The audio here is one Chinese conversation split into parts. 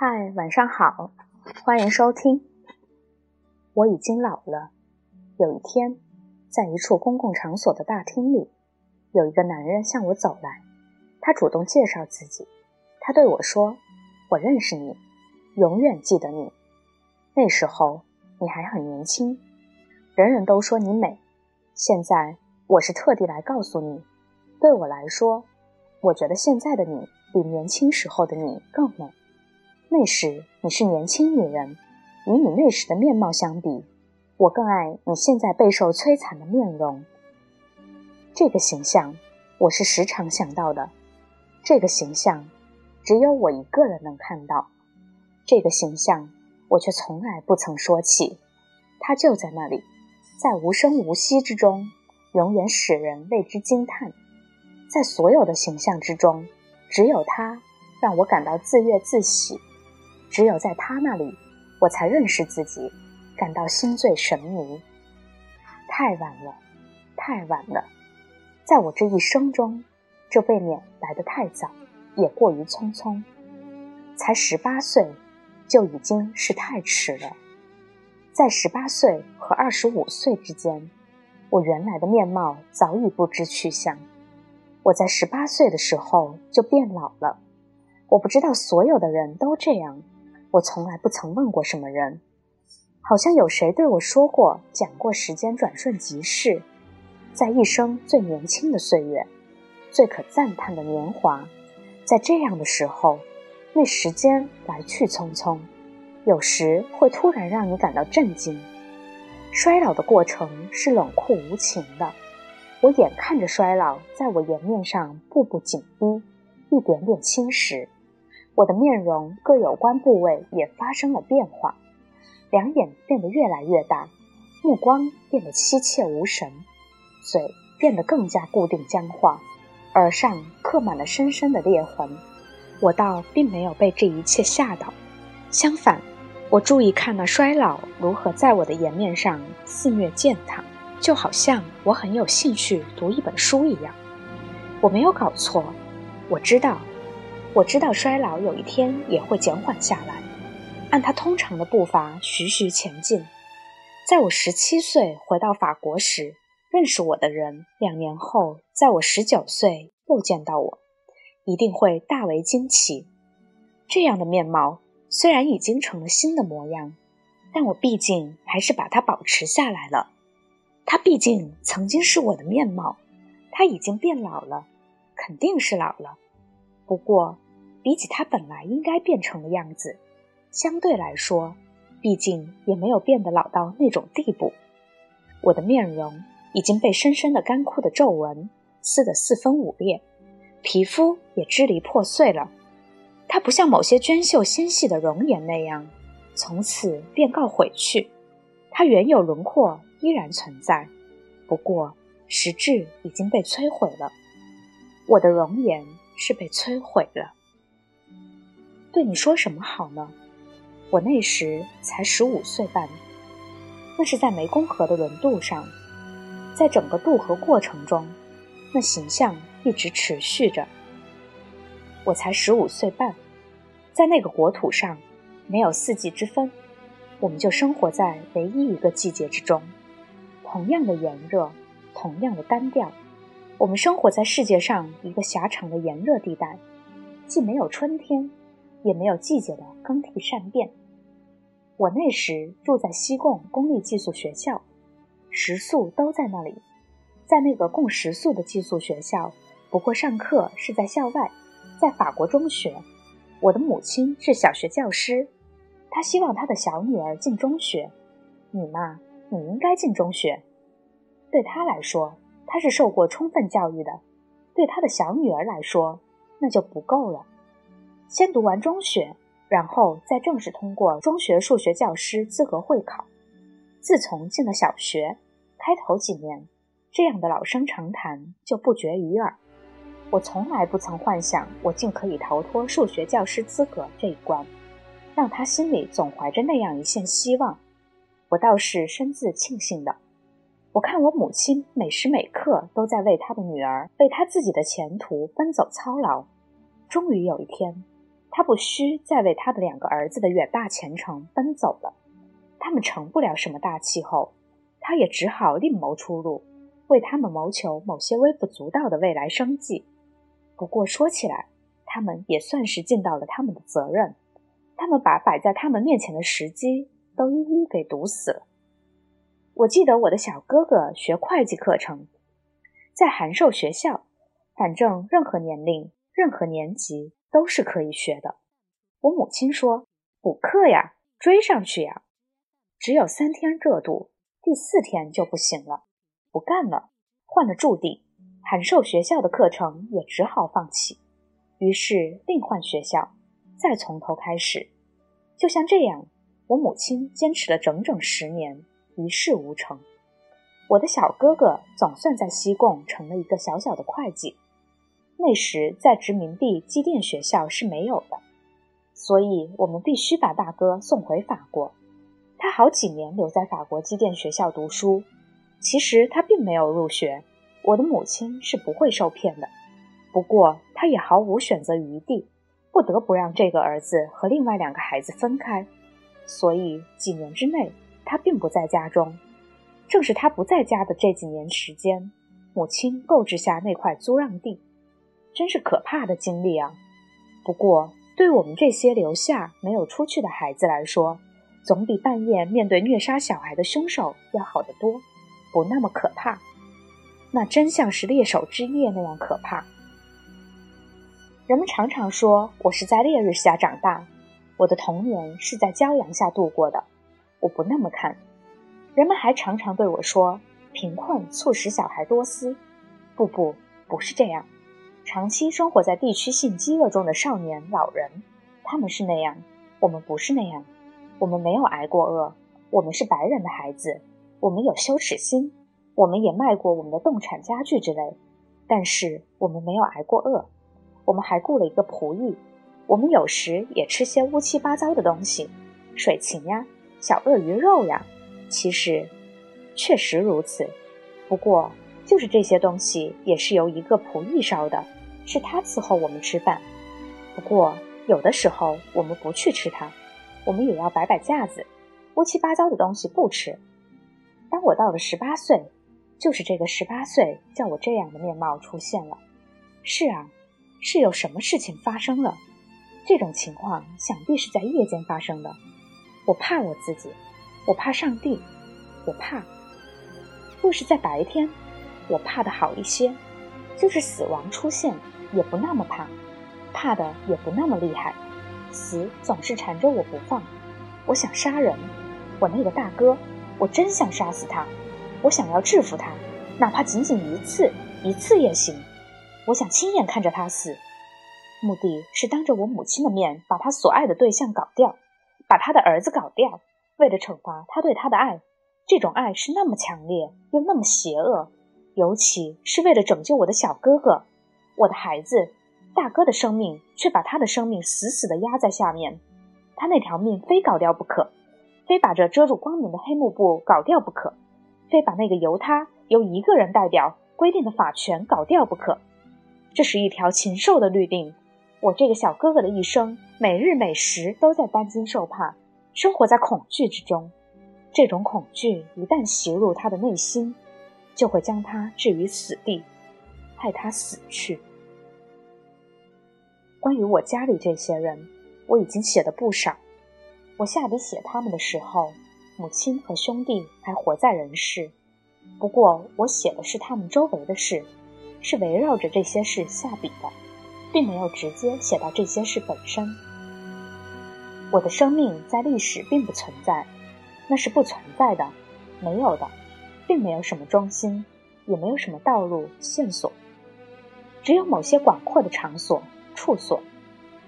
嗨，晚上好，欢迎收听。我已经老了。有一天，在一处公共场所的大厅里，有一个男人向我走来，他主动介绍自己。他对我说：“我认识你，永远记得你。那时候你还很年轻，人人都说你美。现在我是特地来告诉你，对我来说，我觉得现在的你比年轻时候的你更美。那时你是年轻女人，与你那时的面貌相比，我更爱你现在备受摧残的面容。这个形象，我是时常想到的。这个形象。”只有我一个人能看到这个形象，我却从来不曾说起。它就在那里，在无声无息之中，永远使人为之惊叹。在所有的形象之中，只有它让我感到自悦自喜。只有在他那里，我才认识自己，感到心醉神迷。太晚了，太晚了，在我这一生中，这未免来得太早。也过于匆匆，才十八岁，就已经是太迟了。在十八岁和二十五岁之间，我原来的面貌早已不知去向。我在十八岁的时候就变老了。我不知道所有的人都这样，我从来不曾问过什么人。好像有谁对我说过，讲过时间转瞬即逝，在一生最年轻的岁月，最可赞叹的年华。在这样的时候，那时间来去匆匆，有时会突然让你感到震惊。衰老的过程是冷酷无情的，我眼看着衰老在我颜面上步步紧逼，一点点侵蚀。我的面容各有关部位也发生了变化，两眼变得越来越大，目光变得凄切无神，嘴变得更加固定僵化。耳上刻满了深深的裂痕，我倒并没有被这一切吓到，相反，我注意看那衰老如何在我的颜面上肆虐践踏，就好像我很有兴趣读一本书一样。我没有搞错，我知道，我知道衰老有一天也会减缓下来，按他通常的步伐徐徐前进。在我十七岁回到法国时。认识我的人，两年后，在我十九岁又见到我，一定会大为惊奇。这样的面貌虽然已经成了新的模样，但我毕竟还是把它保持下来了。它毕竟曾经是我的面貌，它已经变老了，肯定是老了。不过，比起它本来应该变成的样子，相对来说，毕竟也没有变得老到那种地步。我的面容。已经被深深的干枯的皱纹撕得四分五裂，皮肤也支离破碎了。它不像某些娟秀纤细的容颜那样，从此便告毁去。它原有轮廓依然存在，不过实质已经被摧毁了。我的容颜是被摧毁了。对你说什么好呢？我那时才十五岁半，那是在湄公河的轮渡上。在整个渡河过程中，那形象一直持续着。我才十五岁半，在那个国土上，没有四季之分，我们就生活在唯一一个季节之中，同样的炎热，同样的单调。我们生活在世界上一个狭长的炎热地带，既没有春天，也没有季节的更替善变。我那时住在西贡公立寄宿学校。食宿都在那里，在那个供食宿的寄宿学校。不过上课是在校外，在法国中学。我的母亲是小学教师，她希望她的小女儿进中学。你嘛，你应该进中学。对她来说，她是受过充分教育的；对她的小女儿来说，那就不够了。先读完中学，然后再正式通过中学数学教师资格会考。自从进了小学，开头几年，这样的老生常谈就不绝于耳。我从来不曾幻想我竟可以逃脱数学教师资格这一关，让他心里总怀着那样一线希望。我倒是深自庆幸的。我看我母亲每时每刻都在为她的女儿、为她自己的前途奔走操劳。终于有一天，她不需再为她的两个儿子的远大前程奔走了。他们成不了什么大气候，他也只好另谋出路，为他们谋求某些微不足道的未来生计。不过说起来，他们也算是尽到了他们的责任。他们把摆在他们面前的时机都一一给堵死了。我记得我的小哥哥学会计课程，在函授学校，反正任何年龄、任何年级都是可以学的。我母亲说：“补课呀，追上去呀。”只有三天热度，第四天就不行了，不干了，换了驻地，函授学校的课程也只好放弃。于是另换学校，再从头开始。就像这样，我母亲坚持了整整十年，一事无成。我的小哥哥总算在西贡成了一个小小的会计。那时在殖民地机电学校是没有的，所以我们必须把大哥送回法国。他好几年留在法国机电学校读书，其实他并没有入学。我的母亲是不会受骗的，不过他也毫无选择余地，不得不让这个儿子和另外两个孩子分开。所以几年之内，他并不在家中。正是他不在家的这几年时间，母亲购置下那块租让地，真是可怕的经历啊！不过，对我们这些留下没有出去的孩子来说，总比半夜面对虐杀小孩的凶手要好得多，不那么可怕。那真像是猎手之夜那样可怕。人们常常说我是在烈日下长大，我的童年是在骄阳下度过的。我不那么看。人们还常常对我说，贫困促使小孩多思。不不，不是这样。长期生活在地区性饥饿中的少年老人，他们是那样，我们不是那样。我们没有挨过饿，我们是白人的孩子，我们有羞耻心，我们也卖过我们的动产家具之类，但是我们没有挨过饿，我们还雇了一个仆役，我们有时也吃些乌七八糟的东西，水禽呀，小鳄鱼肉呀，其实确实如此，不过就是这些东西也是由一个仆役烧的，是他伺候我们吃饭，不过有的时候我们不去吃它。我们也要摆摆架子，乌七八糟的东西不吃。当我到了十八岁，就是这个十八岁，叫我这样的面貌出现了。是啊，是有什么事情发生了？这种情况想必是在夜间发生的。我怕我自己，我怕上帝，我怕。若是在白天，我怕的好一些，就是死亡出现也不那么怕，怕的也不那么厉害。死总是缠着我不放，我想杀人，我那个大哥，我真想杀死他，我想要制服他，哪怕仅仅一次，一次也行。我想亲眼看着他死，目的是当着我母亲的面把他所爱的对象搞掉，把他的儿子搞掉，为了惩罚他对他的爱。这种爱是那么强烈又那么邪恶，尤其是为了拯救我的小哥哥，我的孩子。大哥的生命却把他的生命死死地压在下面，他那条命非搞掉不可，非把这遮住光明的黑幕布搞掉不可，非把那个由他由一个人代表规定的法权搞掉不可。这是一条禽兽的律令。我这个小哥哥的一生，每日每时都在担惊受怕，生活在恐惧之中。这种恐惧一旦袭入他的内心，就会将他置于死地，害他死去。关于我家里这些人，我已经写的不少。我下笔写他们的时候，母亲和兄弟还活在人世。不过，我写的是他们周围的事，是围绕着这些事下笔的，并没有直接写到这些事本身。我的生命在历史并不存在，那是不存在的，没有的，并没有什么中心，也没有什么道路线索，只有某些广阔的场所。处所，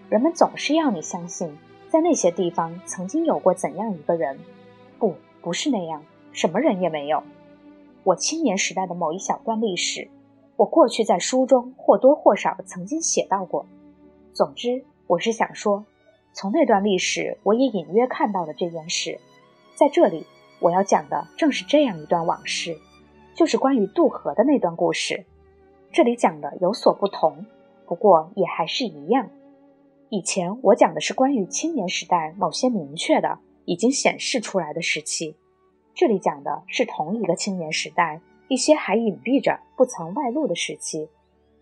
人们总是要你相信，在那些地方曾经有过怎样一个人。不，不是那样，什么人也没有。我青年时代的某一小段历史，我过去在书中或多或少曾经写到过。总之，我是想说，从那段历史，我也隐约看到了这件事。在这里，我要讲的正是这样一段往事，就是关于渡河的那段故事。这里讲的有所不同。不过也还是一样。以前我讲的是关于青年时代某些明确的、已经显示出来的时期，这里讲的是同一个青年时代一些还隐蔽着、不曾外露的时期。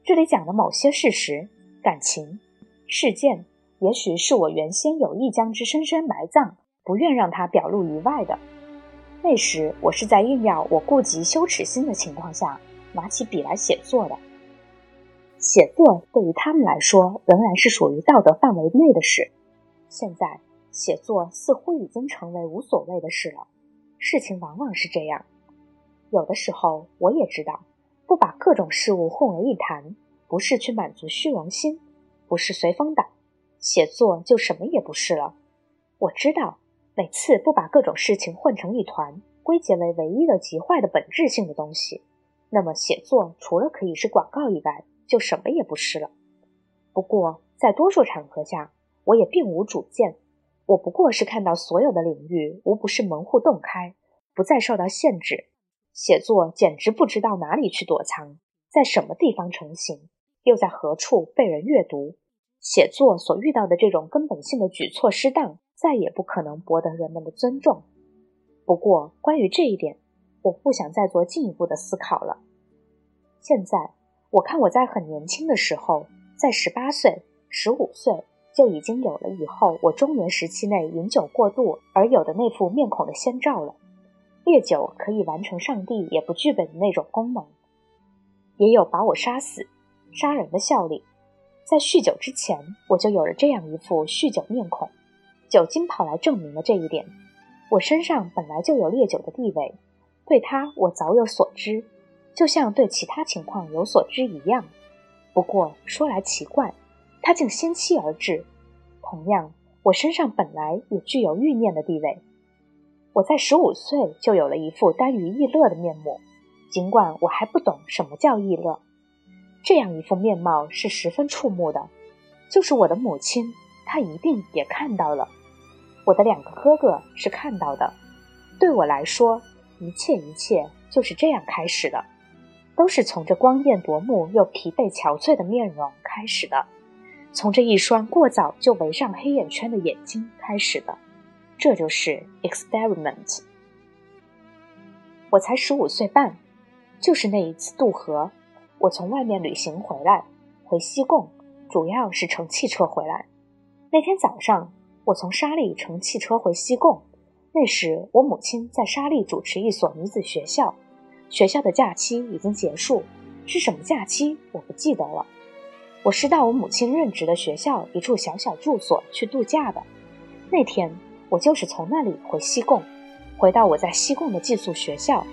这里讲的某些事实、感情、事件，也许是我原先有意将之深深埋葬，不愿让它表露于外的。那时我是在硬要我顾及羞耻心的情况下，拿起笔来写作的。写作对于他们来说仍然是属于道德范围内的事。现在，写作似乎已经成为无所谓的事了。事情往往是这样。有的时候，我也知道，不把各种事物混为一谈，不是去满足虚荣心，不是随风倒，写作就什么也不是了。我知道，每次不把各种事情混成一团，归结为唯一的极坏的本质性的东西，那么写作除了可以是广告以外，就什么也不是了。不过，在多数场合下，我也并无主见。我不过是看到所有的领域无不是门户洞开，不再受到限制。写作简直不知道哪里去躲藏，在什么地方成型，又在何处被人阅读。写作所遇到的这种根本性的举措失当，再也不可能博得人们的尊重。不过，关于这一点，我不想再做进一步的思考了。现在。我看我在很年轻的时候，在十八岁、十五岁就已经有了以后我中年时期内饮酒过度而有的那副面孔的先兆了。烈酒可以完成上帝也不具备的那种功能，也有把我杀死、杀人的效力。在酗酒之前，我就有了这样一副酗酒面孔，酒精跑来证明了这一点。我身上本来就有烈酒的地位，对它我早有所知。就像对其他情况有所知一样，不过说来奇怪，他竟先期而至。同样，我身上本来也具有欲念的地位。我在十五岁就有了一副耽于逸乐的面目，尽管我还不懂什么叫逸乐。这样一副面貌是十分触目的，就是我的母亲，她一定也看到了。我的两个哥哥是看到的。对我来说，一切一切就是这样开始的。都是从这光艳夺目又疲惫憔悴的面容开始的，从这一双过早就围上黑眼圈的眼睛开始的，这就是 experiment。我才十五岁半，就是那一次渡河，我从外面旅行回来，回西贡，主要是乘汽车回来。那天早上，我从沙利乘汽车回西贡，那时我母亲在沙利主持一所女子学校。学校的假期已经结束，是什么假期我不记得了。我是到我母亲任职的学校一处小小住所去度假的。那天我就是从那里回西贡，回到我在西贡的寄宿学校。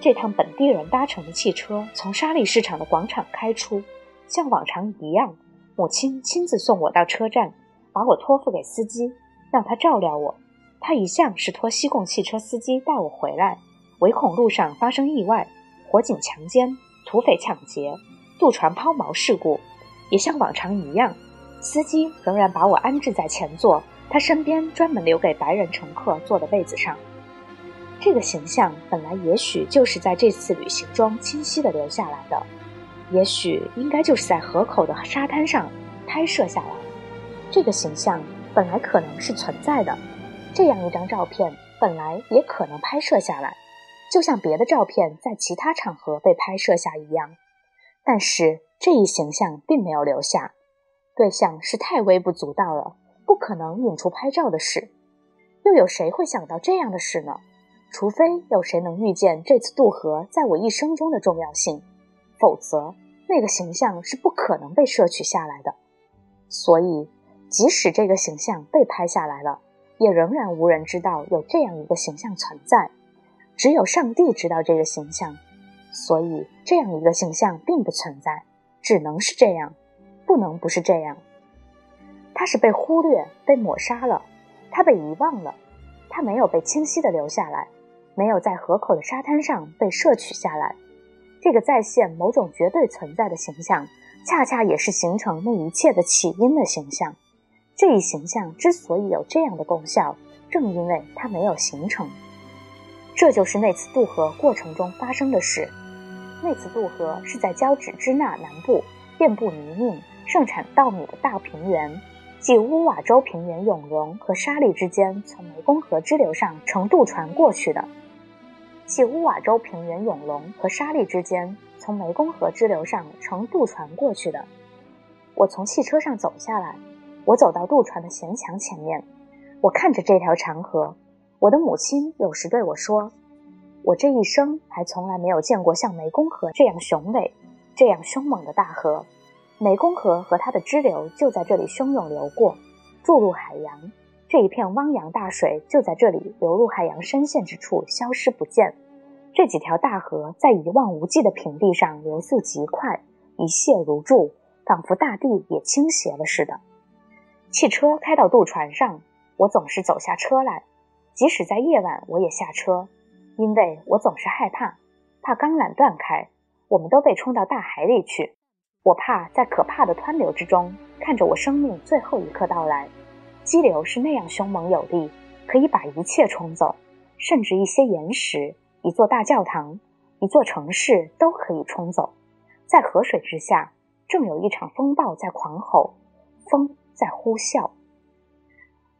这趟本地人搭乘的汽车从沙利市场的广场开出，像往常一样，母亲亲自送我到车站，把我托付给司机，让他照料我。他一向是托西贡汽车司机带我回来。唯恐路上发生意外，火警强奸、土匪抢劫、渡船抛锚事故，也像往常一样，司机仍然把我安置在前座，他身边专门留给白人乘客坐的位子上。这个形象本来也许就是在这次旅行中清晰地留下来的，也许应该就是在河口的沙滩上拍摄下来。这个形象本来可能是存在的，这样一张照片本来也可能拍摄下来。就像别的照片在其他场合被拍摄下一样，但是这一形象并没有留下。对象是太微不足道了，不可能引出拍照的事。又有谁会想到这样的事呢？除非有谁能预见这次渡河在我一生中的重要性，否则那个形象是不可能被摄取下来的。所以，即使这个形象被拍下来了，也仍然无人知道有这样一个形象存在。只有上帝知道这个形象，所以这样一个形象并不存在，只能是这样，不能不是这样。他是被忽略、被抹杀了，他被遗忘了，他没有被清晰的留下来，没有在河口的沙滩上被摄取下来。这个再现某种绝对存在的形象，恰恰也是形成那一切的起因的形象。这一形象之所以有这样的功效，正因为它没有形成。这就是那次渡河过程中发生的事。那次渡河是在交趾支那南部、遍布泥泞、盛产稻米的大平原。即乌瓦州平原永隆和沙利之间从湄公河支流上乘渡船过去的。即乌瓦州平原永隆和沙利之间从湄公河支流上乘渡船过去的。我从汽车上走下来，我走到渡船的舷墙前面，我看着这条长河。我的母亲有时对我说：“我这一生还从来没有见过像湄公河这样雄伟、这样凶猛的大河。湄公河和它的支流就在这里汹涌流过，注入海洋。这一片汪洋大水就在这里流入海洋深陷之处，消失不见。这几条大河在一望无际的平地上流速极快，一泻如注，仿佛大地也倾斜了似的。汽车开到渡船上，我总是走下车来。”即使在夜晚，我也下车，因为我总是害怕，怕钢缆断开，我们都被冲到大海里去。我怕在可怕的湍流之中，看着我生命最后一刻到来。激流是那样凶猛有力，可以把一切冲走，甚至一些岩石、一座大教堂、一座城市都可以冲走。在河水之下，正有一场风暴在狂吼，风在呼啸。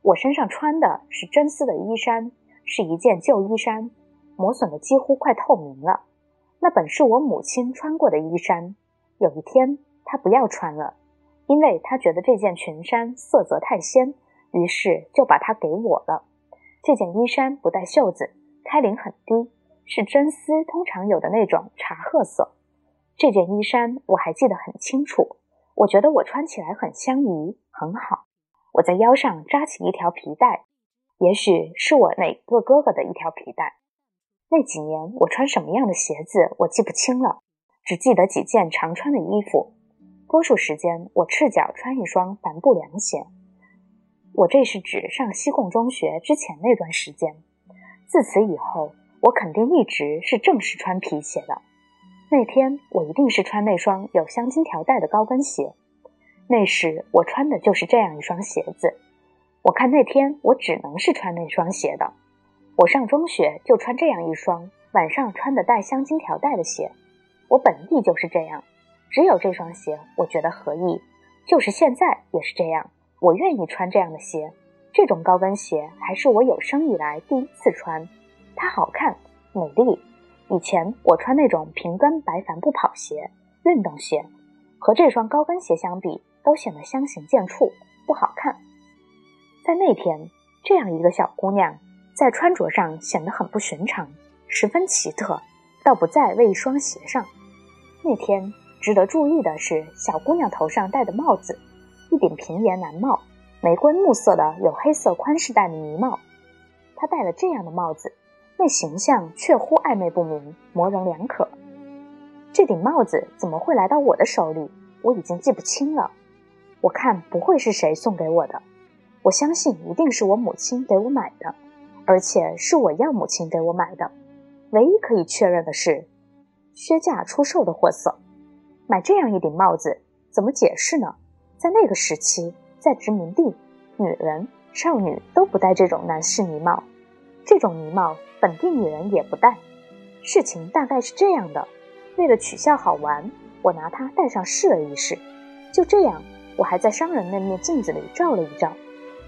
我身上穿的是真丝的衣衫，是一件旧衣衫，磨损的几乎快透明了。那本是我母亲穿过的衣衫，有一天她不要穿了，因为她觉得这件裙衫色泽太鲜，于是就把它给我了。这件衣衫不带袖子，开领很低，是真丝通常有的那种茶褐色。这件衣衫我还记得很清楚，我觉得我穿起来很相宜，很好。我在腰上扎起一条皮带，也许是我哪个哥哥的一条皮带。那几年我穿什么样的鞋子，我记不清了，只记得几件常穿的衣服。多数时间我赤脚穿一双帆布凉鞋。我这是指上西贡中学之前那段时间。自此以后，我肯定一直是正式穿皮鞋的。那天我一定是穿那双有镶金条带的高跟鞋。那时我穿的就是这样一双鞋子，我看那天我只能是穿那双鞋的。我上中学就穿这样一双晚上穿的带镶金条带的鞋，我本意就是这样，只有这双鞋我觉得合意，就是现在也是这样，我愿意穿这样的鞋。这种高跟鞋还是我有生以来第一次穿，它好看美丽。以前我穿那种平跟白帆布跑鞋、运动鞋，和这双高跟鞋相比。都显得相形见绌，不好看。在那天，这样一个小姑娘在穿着上显得很不寻常，十分奇特，倒不在为一双鞋上。那天值得注意的是，小姑娘头上戴的帽子，一顶平檐蓝帽，玫瑰木色的有黑色宽饰带的呢帽。她戴了这样的帽子，那形象确乎暧昧不明，模棱两可。这顶帽子怎么会来到我的手里？我已经记不清了。我看不会是谁送给我的，我相信一定是我母亲给我买的，而且是我要母亲给我买的。唯一可以确认的是，削价出售的货色。买这样一顶帽子，怎么解释呢？在那个时期，在殖民地，女人、少女都不戴这种男士呢帽，这种呢帽本地女人也不戴。事情大概是这样的：为了取笑好玩，我拿它戴上试了一试，就这样。我还在商人那面镜子里照了一照，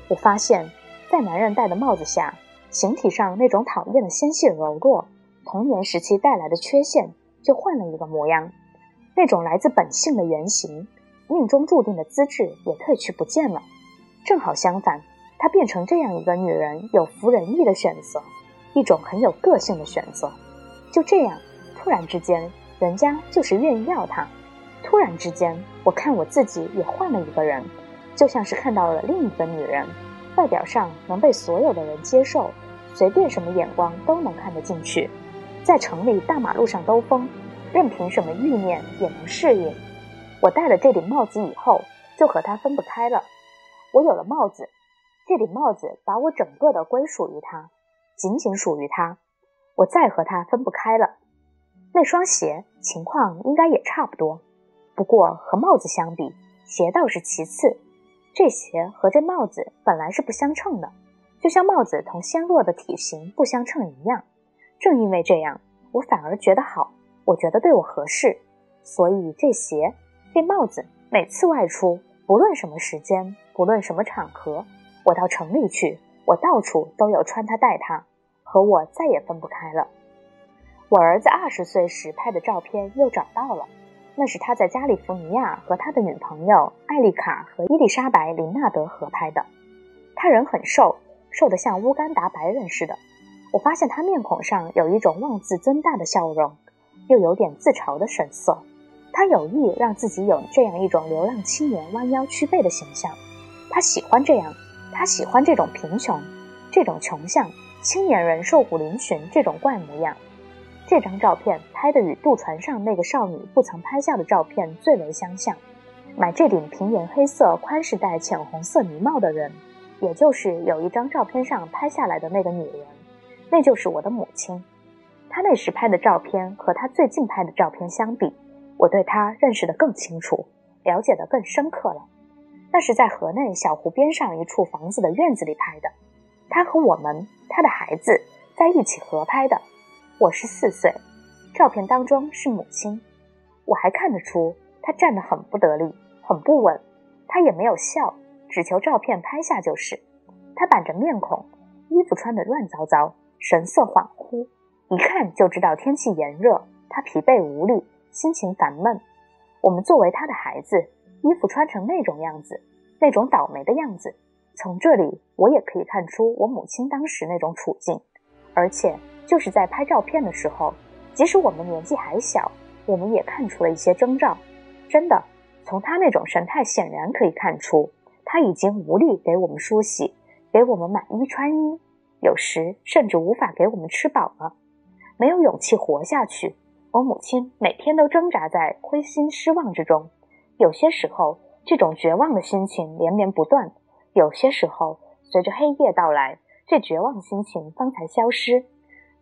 我发现，在男人戴的帽子下，形体上那种讨厌的纤细柔弱，童年时期带来的缺陷就换了一个模样，那种来自本性的原型，命中注定的资质也褪去不见了。正好相反，她变成这样一个女人有服人意的选择，一种很有个性的选择。就这样，突然之间，人家就是愿意要她。突然之间，我看我自己也换了一个人，就像是看到了另一个女人，外表上能被所有的人接受，随便什么眼光都能看得进去，在城里大马路上兜风，任凭什么欲念也能适应。我戴了这顶帽子以后，就和他分不开了。我有了帽子，这顶帽子把我整个的归属于他，仅仅属于他，我再和他分不开了。那双鞋情况应该也差不多。不过和帽子相比，鞋倒是其次。这鞋和这帽子本来是不相称的，就像帽子同纤弱的体型不相称一样。正因为这样，我反而觉得好，我觉得对我合适。所以这鞋、这帽子，每次外出，不论什么时间，不论什么场合，我到城里去，我到处都有穿它戴它，和我再也分不开了。我儿子二十岁时拍的照片又找到了，那是他在加利福尼亚和他的女朋友艾丽卡和伊丽莎白·林纳德合拍的。他人很瘦，瘦得像乌干达白人似的。我发现他面孔上有一种妄自尊大的笑容，又有点自嘲的神色。他有意让自己有这样一种流浪青年弯腰屈背的形象。他喜欢这样，他喜欢这种贫穷，这种穷相，青年人瘦骨嶙峋这种怪模样。这张照片拍的与渡船上那个少女不曾拍下的照片最为相像。买这顶平沿黑色宽式带浅红色呢帽的人，也就是有一张照片上拍下来的那个女人，那就是我的母亲。她那时拍的照片和她最近拍的照片相比，我对她认识的更清楚，了解的更深刻了。那是在河内小湖边上一处房子的院子里拍的，她和我们，她的孩子在一起合拍的。我是四岁，照片当中是母亲，我还看得出她站得很不得力，很不稳。她也没有笑，只求照片拍下就是。她板着面孔，衣服穿得乱糟糟，神色恍惚，一看就知道天气炎热。他疲惫无力，心情烦闷。我们作为他的孩子，衣服穿成那种样子，那种倒霉的样子，从这里我也可以看出我母亲当时那种处境，而且。就是在拍照片的时候，即使我们年纪还小，我们也看出了一些征兆。真的，从他那种神态，显然可以看出他已经无力给我们梳洗，给我们买衣穿衣，有时甚至无法给我们吃饱了，没有勇气活下去。我母亲每天都挣扎在灰心失望之中，有些时候这种绝望的心情连绵不断，有些时候随着黑夜到来，这绝望心情方才消失。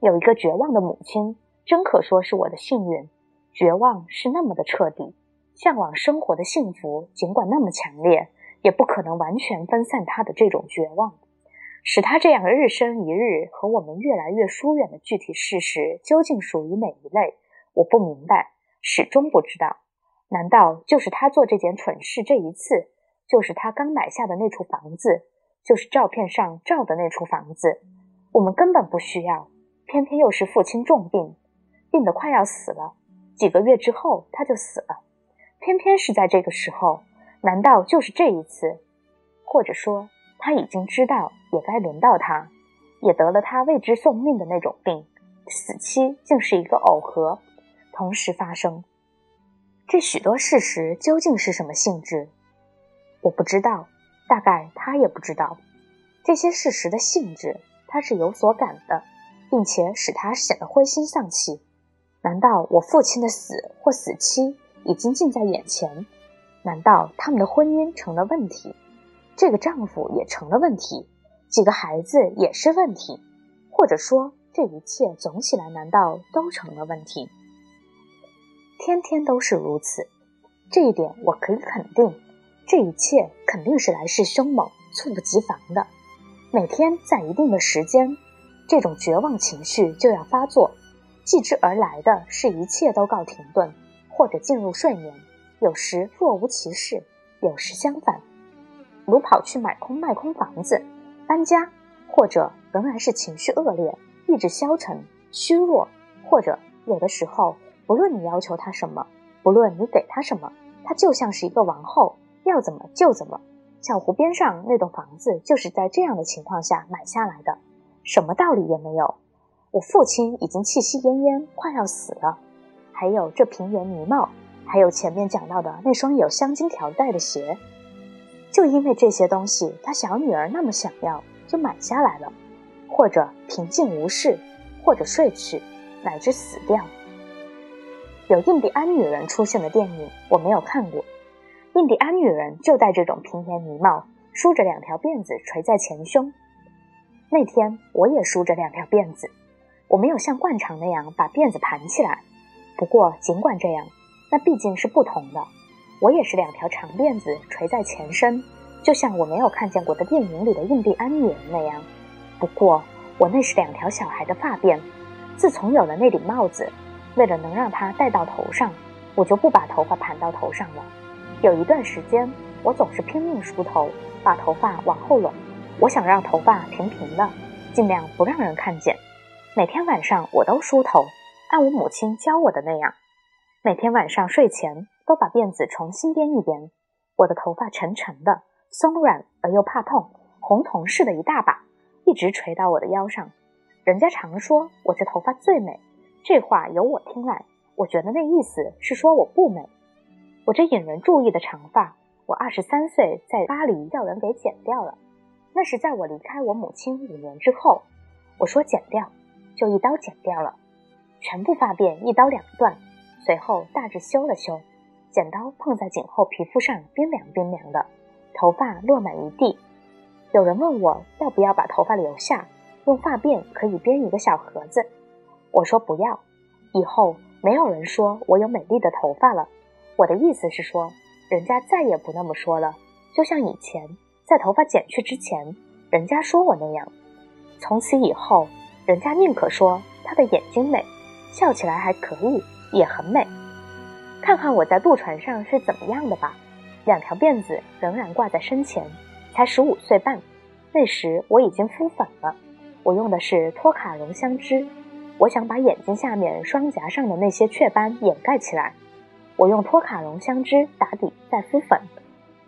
有一个绝望的母亲，真可说是我的幸运。绝望是那么的彻底，向往生活的幸福，尽管那么强烈，也不可能完全分散他的这种绝望，使他这样日升一日和我们越来越疏远的具体事实，究竟属于哪一类？我不明白，始终不知道。难道就是他做这件蠢事这一次，就是他刚买下的那处房子，就是照片上照的那处房子？我们根本不需要。偏偏又是父亲重病，病得快要死了。几个月之后他就死了。偏偏是在这个时候，难道就是这一次？或者说他已经知道，也该轮到他，也得了他为之送命的那种病，死期竟是一个耦合，同时发生。这许多事实究竟是什么性质？我不知道，大概他也不知道。这些事实的性质，他是有所感的。并且使他显得灰心丧气。难道我父亲的死或死期已经近在眼前？难道他们的婚姻成了问题？这个丈夫也成了问题？几个孩子也是问题？或者说，这一切总起来难道都成了问题？天天都是如此，这一点我可以肯定。这一切肯定是来势凶猛、猝不及防的。每天在一定的时间。这种绝望情绪就要发作，继之而来的是一切都告停顿，或者进入睡眠，有时若无其事，有时相反，如跑去买空卖空房子、搬家，或者仍然是情绪恶劣、意志消沉、虚弱，或者有的时候，不论你要求他什么，不论你给他什么，他就像是一个王后，要怎么就怎么。小湖边上那栋房子就是在这样的情况下买下来的。什么道理也没有，我父亲已经气息奄奄，快要死了。还有这平原呢帽，还有前面讲到的那双有镶金条带的鞋，就因为这些东西，他小女儿那么想要，就买下来了。或者平静无事，或者睡去，乃至死掉。有印第安女人出现的电影，我没有看过。印第安女人就戴这种平原呢帽，梳着两条辫子垂在前胸。那天我也梳着两条辫子，我没有像惯常那样把辫子盘起来。不过尽管这样，那毕竟是不同的。我也是两条长辫子垂在前身，就像我没有看见过的电影里的印第安女人那样。不过我那是两条小孩的发辫。自从有了那顶帽子，为了能让它戴到头上，我就不把头发盘到头上了。有一段时间，我总是拼命梳头。把头发往后拢。我想让头发平平的，尽量不让人看见。每天晚上我都梳头，按我母亲教我的那样。每天晚上睡前都把辫子重新编一编。我的头发沉沉的，松软而又怕痛，红铜似的一大把，一直垂到我的腰上。人家常说我这头发最美，这话由我听来，我觉得那意思是说我不美。我这引人注意的长发，我二十三岁在巴黎叫人给剪掉了。那是在我离开我母亲五年之后，我说剪掉，就一刀剪掉了，全部发辫一刀两断，随后大致修了修，剪刀碰在颈后皮肤上冰凉冰凉的，头发落满一地。有人问我要不要把头发留下，用发辫可以编一个小盒子，我说不要，以后没有人说我有美丽的头发了。我的意思是说，人家再也不那么说了，就像以前。在头发剪去之前，人家说我那样。从此以后，人家宁可说他的眼睛美，笑起来还可以，也很美。看看我在渡船上是怎么样的吧。两条辫子仍然挂在身前，才十五岁半。那时我已经敷粉了，我用的是托卡绒香脂。我想把眼睛下面双颊上的那些雀斑掩盖起来，我用托卡绒香脂打底，再敷粉，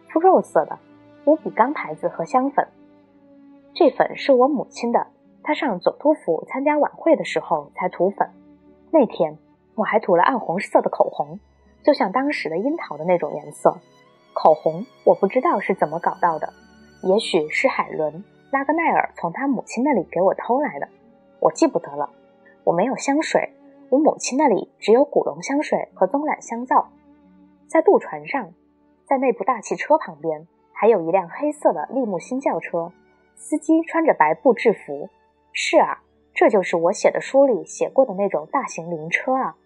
敷肉色的。乌比刚牌子和香粉，这粉是我母亲的。她上佐托府参加晚会的时候才涂粉。那天我还涂了暗红色的口红，就像当时的樱桃的那种颜色。口红我不知道是怎么搞到的，也许是海伦拉格奈尔从他母亲那里给我偷来的，我记不得了。我没有香水，我母亲那里只有古龙香水和棕榈香皂。在渡船上，在那部大汽车旁边。还有一辆黑色的利木新轿车，司机穿着白布制服。是啊，这就是我写的书里写过的那种大型灵车啊，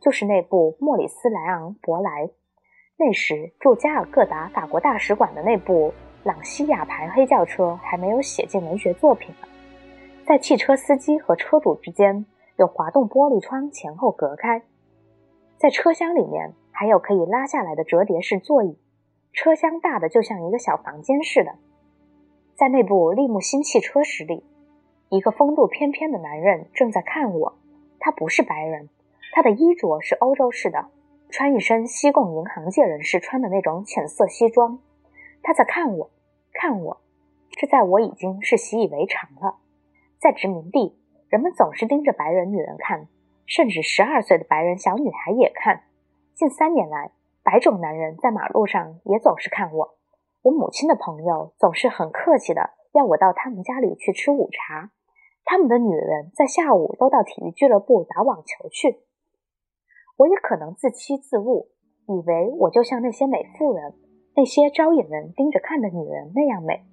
就是那部莫里斯莱昂博莱。那时驻加尔各答法国大使馆的那部朗西亚牌黑轿车还没有写进文学作品呢。在汽车司机和车主之间有滑动玻璃窗前后隔开，在车厢里面还有可以拉下来的折叠式座椅。车厢大的就像一个小房间似的，在那部利木星汽车室里，一个风度翩翩的男人正在看我。他不是白人，他的衣着是欧洲式的，穿一身西贡银行界人士穿的那种浅色西装。他在看我，看我，这在我已经是习以为常了。在殖民地，人们总是盯着白人女人看，甚至十二岁的白人小女孩也看。近三年来。白种男人在马路上也总是看我，我母亲的朋友总是很客气的要我到他们家里去吃午茶，他们的女人在下午都到体育俱乐部打网球去。我也可能自欺自误，以为我就像那些美妇人，那些招引人盯着看的女人那样美，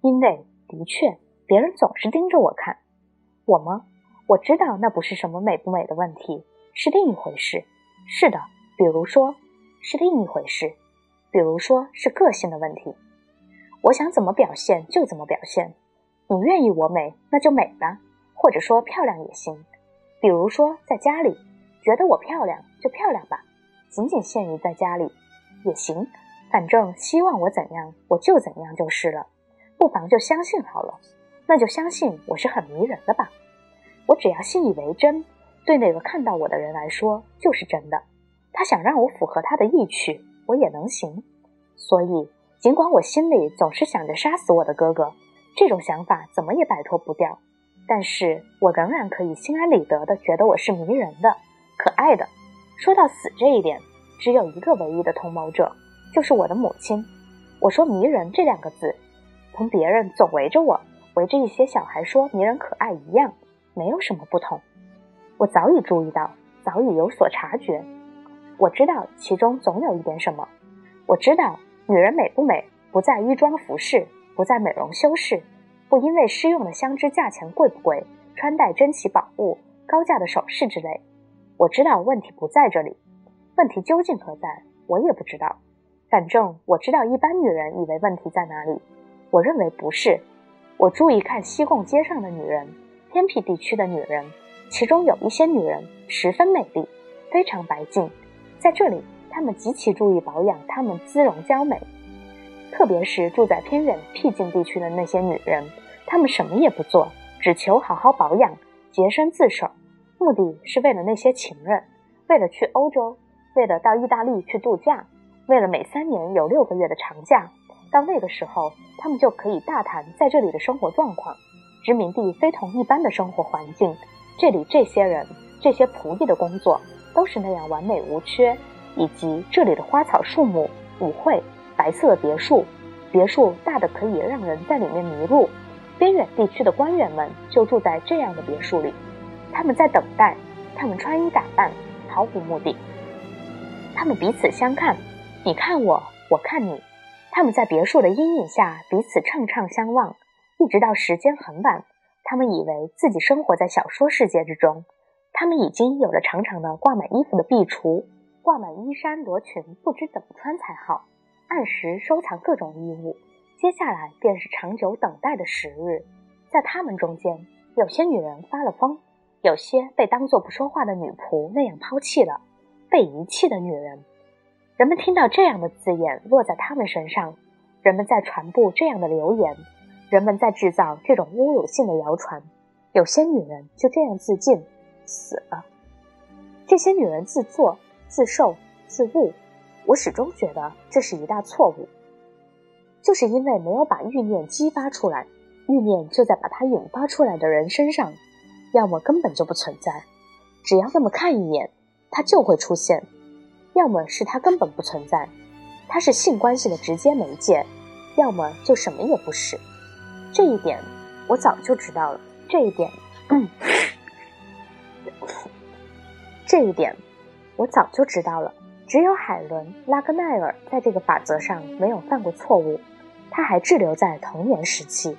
因为的确别人总是盯着我看。我吗？我知道那不是什么美不美的问题，是另一回事。是的，比如说。是另一回事，比如说是个性的问题。我想怎么表现就怎么表现。你愿意我美，那就美吧，或者说漂亮也行。比如说在家里，觉得我漂亮就漂亮吧，仅仅限于在家里也行。反正希望我怎样，我就怎样就是了。不妨就相信好了，那就相信我是很迷人的吧。我只要信以为真，对那个看到我的人来说就是真的。他想让我符合他的意趣，我也能行。所以，尽管我心里总是想着杀死我的哥哥，这种想法怎么也摆脱不掉，但是我仍然可以心安理得的觉得我是迷人的、可爱的。说到死这一点，只有一个唯一的同谋者，就是我的母亲。我说“迷人”这两个字，同别人总围着我、围着一些小孩说迷人可爱一样，没有什么不同。我早已注意到，早已有所察觉。我知道其中总有一点什么。我知道女人美不美，不在衣装服饰，不在美容修饰，不因为施用的香脂价钱贵不贵，穿戴珍奇宝物、高价的首饰之类。我知道问题不在这里，问题究竟何在，我也不知道。反正我知道一般女人以为问题在哪里，我认为不是。我注意看西贡街上的女人，偏僻地区的女人，其中有一些女人十分美丽，非常白净。在这里，她们极其注意保养，她们姿容娇美。特别是住在偏远僻静地区的那些女人，她们什么也不做，只求好好保养、洁身自守，目的是为了那些情人，为了去欧洲，为了到意大利去度假，为了每三年有六个月的长假。到那个时候，他们就可以大谈在这里的生活状况。殖民地非同一般的生活环境，这里这些人、这些仆役的工作都是那样完美无缺，以及这里的花草树木、舞会、白色的别墅，别墅大的可以让人在里面迷路。边远地区的官员们就住在这样的别墅里，他们在等待，他们穿衣打扮毫无目的，他们彼此相看，你看我，我看你，他们在别墅的阴影下彼此怅怅相望。一直到时间很晚，他们以为自己生活在小说世界之中。他们已经有了长长的挂满衣服的壁橱，挂满衣衫罗裙，不知怎么穿才好。按时收藏各种衣物，接下来便是长久等待的时日。在他们中间，有些女人发了疯，有些被当作不说话的女仆那样抛弃了。被遗弃的女人，人们听到这样的字眼落在他们身上，人们在传播这样的流言。人们在制造这种侮辱性的谣传，有些女人就这样自尽死了。这些女人自作、自受、自误，我始终觉得这是一大错误。就是因为没有把欲念激发出来，欲念就在把它引发出来的人身上，要么根本就不存在，只要那么看一眼，它就会出现；要么是它根本不存在，它是性关系的直接媒介；要么就什么也不是。这一点我早就知道了。这一点，这一点我早就知道了。只有海伦·拉格奈尔在这个法则上没有犯过错误，他还滞留在童年时期。